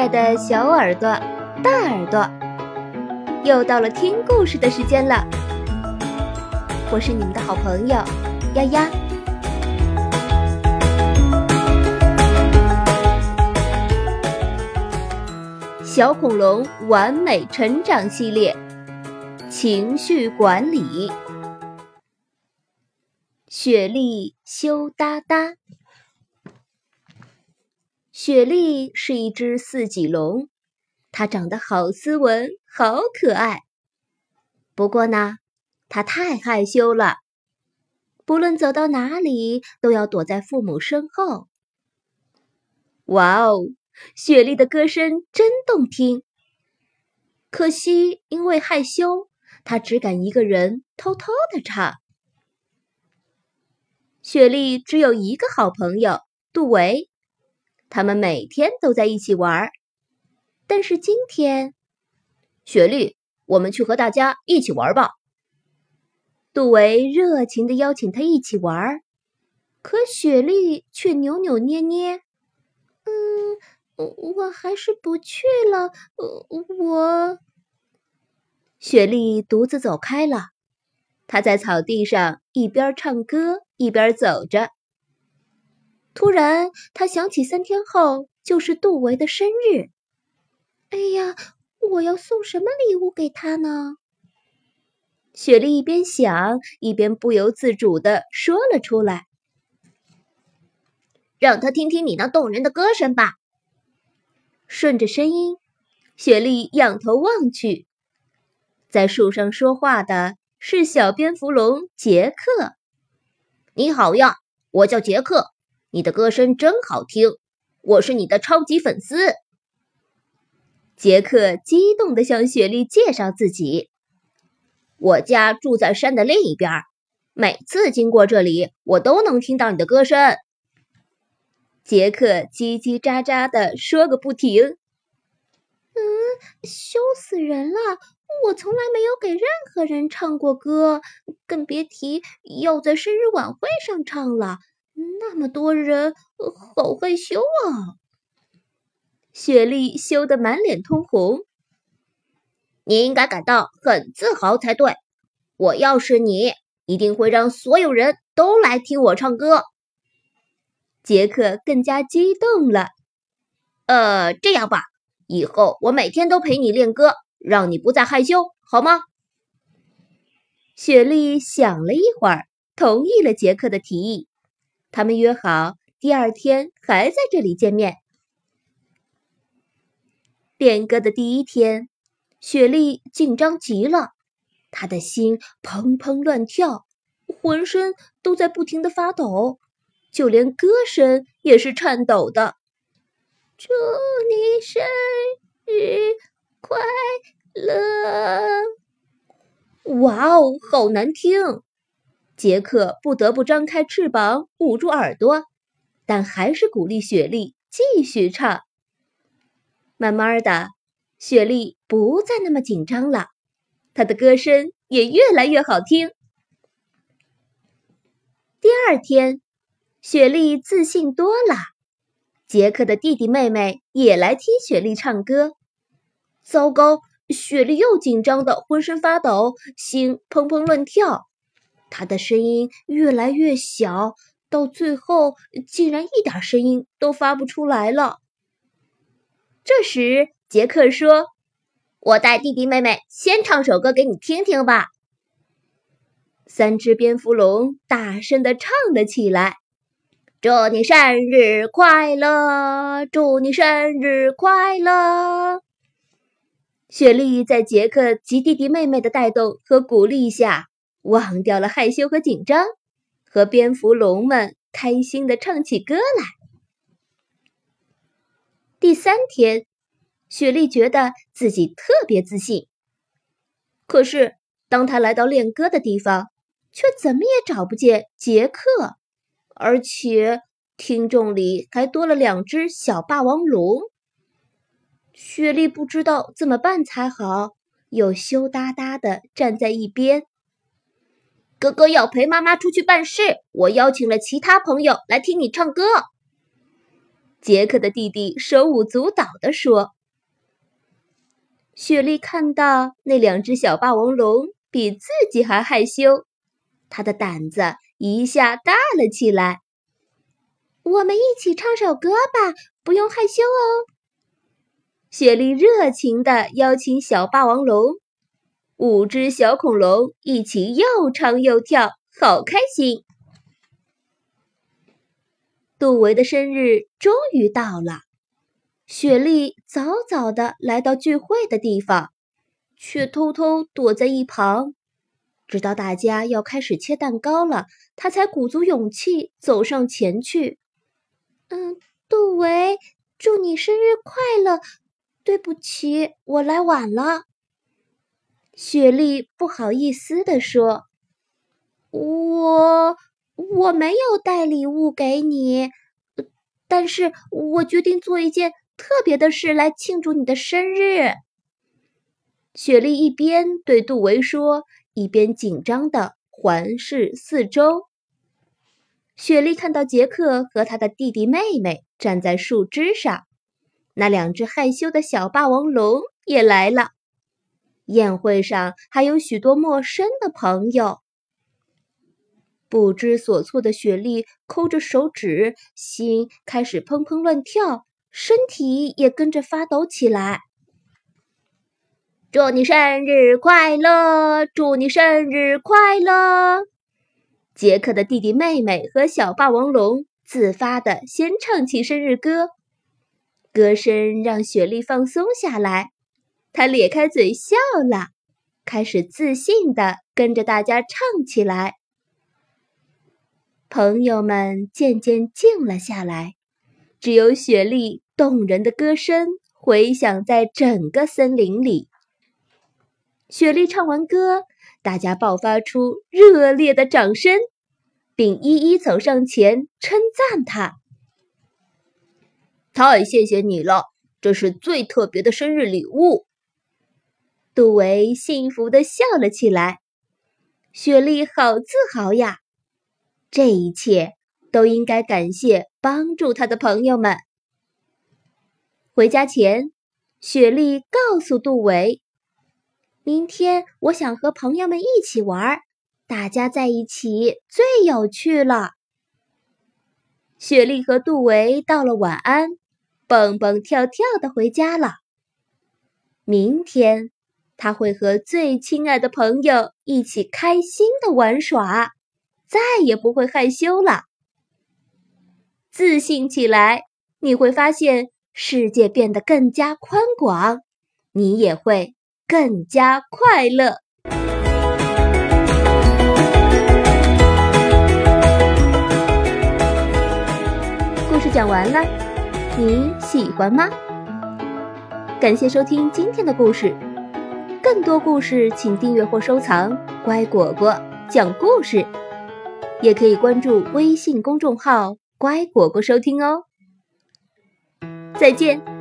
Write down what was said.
爱的小耳朵、大耳朵，又到了听故事的时间了。我是你们的好朋友丫丫。小恐龙完美成长系列，情绪管理。雪莉羞答答。雪莉是一只四脊龙，它长得好斯文，好可爱。不过呢，它太害羞了，不论走到哪里，都要躲在父母身后。哇哦，雪莉的歌声真动听。可惜因为害羞，她只敢一个人偷偷的唱。雪莉只有一个好朋友，杜维。他们每天都在一起玩，但是今天，雪莉，我们去和大家一起玩吧。杜维热情的邀请他一起玩，可雪莉却扭扭捏捏：“嗯，我还是不去了。”我，雪莉独自走开了。她在草地上一边唱歌一边走着。突然，他想起三天后就是杜维的生日。哎呀，我要送什么礼物给他呢？雪莉一边想，一边不由自主的说了出来：“让他听听你那动人的歌声吧。”顺着声音，雪莉仰头望去，在树上说话的是小蝙蝠龙杰克。“你好呀，我叫杰克。”你的歌声真好听，我是你的超级粉丝。杰克激动地向雪莉介绍自己：“我家住在山的另一边，每次经过这里，我都能听到你的歌声。”杰克叽叽喳喳地说个不停。“嗯，羞死人了！我从来没有给任何人唱过歌，更别提要在生日晚会上唱了。”那么多人，好害羞啊！雪莉羞得满脸通红。你应该感到很自豪才对。我要是你，一定会让所有人都来听我唱歌。杰克更加激动了。呃，这样吧，以后我每天都陪你练歌，让你不再害羞，好吗？雪莉想了一会儿，同意了杰克的提议。他们约好第二天还在这里见面。练歌的第一天，雪莉紧张极了，她的心砰砰乱跳，浑身都在不停的发抖，就连歌声也是颤抖的。祝你生日快乐！哇哦，好难听！杰克不得不张开翅膀捂住耳朵，但还是鼓励雪莉继续唱。慢慢的，雪莉不再那么紧张了，她的歌声也越来越好听。第二天，雪莉自信多了，杰克的弟弟妹妹也来听雪莉唱歌。糟糕，雪莉又紧张的浑身发抖，心砰砰乱跳。他的声音越来越小，到最后竟然一点声音都发不出来了。这时，杰克说：“我带弟弟妹妹先唱首歌给你听听吧。”三只蝙蝠龙大声的唱了起来：“祝你生日快乐，祝你生日快乐！”雪莉在杰克及弟弟妹妹的带动和鼓励下。忘掉了害羞和紧张，和蝙蝠龙们开心的唱起歌来。第三天，雪莉觉得自己特别自信。可是，当她来到练歌的地方，却怎么也找不见杰克，而且听众里还多了两只小霸王龙。雪莉不知道怎么办才好，又羞答答的站在一边。哥哥要陪妈妈出去办事，我邀请了其他朋友来听你唱歌。杰克的弟弟手舞足蹈地说。雪莉看到那两只小霸王龙比自己还害羞，她的胆子一下大了起来。我们一起唱首歌吧，不用害羞哦。雪莉热情地邀请小霸王龙，五只小恐龙一起又唱又跳，好开心。杜维的生日终于到了。雪莉早早的来到聚会的地方，却偷偷躲在一旁，直到大家要开始切蛋糕了，她才鼓足勇气走上前去。嗯，杜维，祝你生日快乐！对不起，我来晚了。雪莉不好意思地说：“我我没有带礼物给你，但是我决定做一件。”特别的事来庆祝你的生日。雪莉一边对杜维说，一边紧张的环视四周。雪莉看到杰克和他的弟弟妹妹站在树枝上，那两只害羞的小霸王龙也来了。宴会上还有许多陌生的朋友。不知所措的雪莉抠着手指，心开始砰砰乱跳。身体也跟着发抖起来。祝你生日快乐！祝你生日快乐！杰克的弟弟妹妹和小霸王龙自发的先唱起生日歌，歌声让雪莉放松下来，他咧开嘴笑了，开始自信的跟着大家唱起来。朋友们渐渐静了下来。只有雪莉动人的歌声回响在整个森林里。雪莉唱完歌，大家爆发出热烈的掌声，并一一走上前称赞她。太谢谢你了，这是最特别的生日礼物。杜维幸福的笑了起来。雪莉好自豪呀，这一切。都应该感谢帮助他的朋友们。回家前，雪莉告诉杜维：“明天我想和朋友们一起玩，大家在一起最有趣了。”雪莉和杜维道了晚安，蹦蹦跳跳的回家了。明天，他会和最亲爱的朋友一起开心的玩耍，再也不会害羞了。自信起来，你会发现世界变得更加宽广，你也会更加快乐。故事讲完了，你喜欢吗？感谢收听今天的故事，更多故事请订阅或收藏“乖果果讲故事”，也可以关注微信公众号。乖果果收听哦，再见。